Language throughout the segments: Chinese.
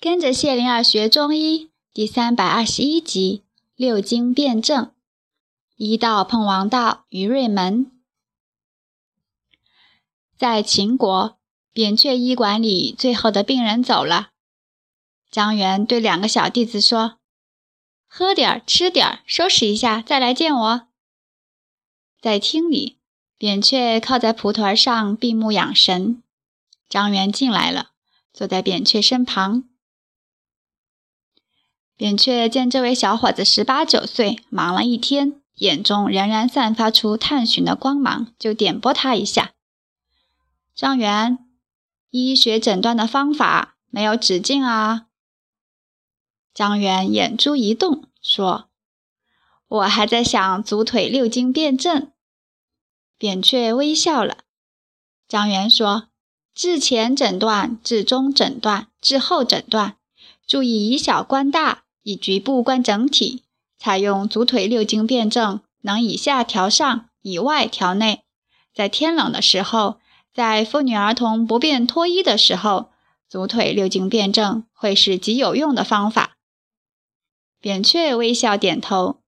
跟着谢灵儿学中医第三百二十一集六经辩证。医道碰王道，于瑞门。在秦国，扁鹊医馆里最后的病人走了，张元对两个小弟子说：“喝点儿，吃点儿，收拾一下，再来见我。”在厅里，扁鹊靠在蒲团上闭目养神。张元进来了，坐在扁鹊身旁。扁鹊见这位小伙子十八九岁，忙了一天，眼中仍然散发出探寻的光芒，就点拨他一下。张元，医学诊断的方法没有止境啊。张元眼珠一动，说：“我还在想足腿六经辩证。”扁鹊微笑了。张元说：“治前诊断，治中诊断，治后诊断，注意以小观大。”以局部观整体，采用足腿六经辩证，能以下调上，以外调内。在天冷的时候，在妇女儿童不便脱衣的时候，足腿六经辩证会是极有用的方法。扁鹊微笑点头。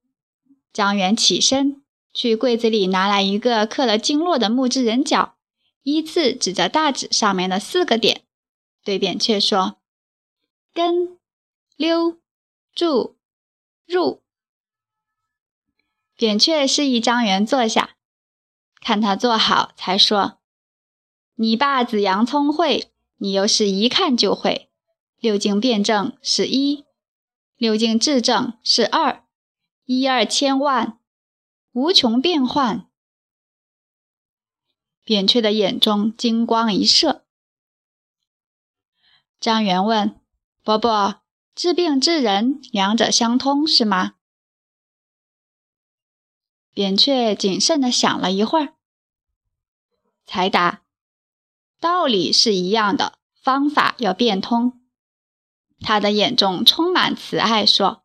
张元起身去柜子里拿来一个刻了经络的木质人脚，依次指着大指上面的四个点，对扁鹊说：“根、溜。”住，入。扁鹊示意张元坐下，看他坐好，才说：“你爸子杨聪会，你又是一看就会。六经辩证是一，六经治证是二，一二千万，无穷变幻。”扁鹊的眼中金光一射。张元问：“伯伯。”治病治人，两者相通是吗？扁鹊谨慎地想了一会儿，才答：“道理是一样的，方法要变通。”他的眼中充满慈爱，说：“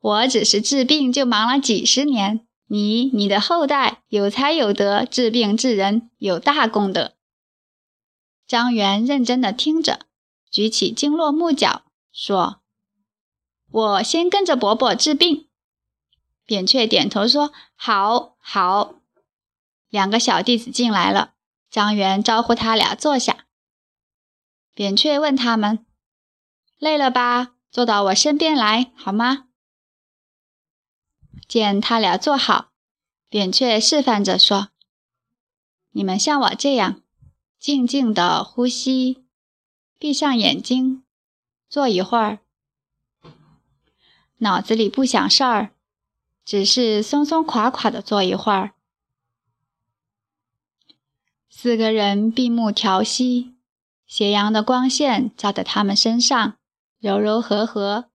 我只是治病就忙了几十年，你、你的后代有才有德，治病治人有大功德。”张元认真地听着，举起经络木角，说。我先跟着伯伯治病。扁鹊点头说：“好，好。”两个小弟子进来了，张元招呼他俩坐下。扁鹊问他们：“累了吧？坐到我身边来，好吗？”见他俩坐好，扁鹊示范着说：“你们像我这样，静静的呼吸，闭上眼睛，坐一会儿。”脑子里不想事儿，只是松松垮垮的坐一会儿。四个人闭目调息，斜阳的光线照在他们身上，柔柔和和，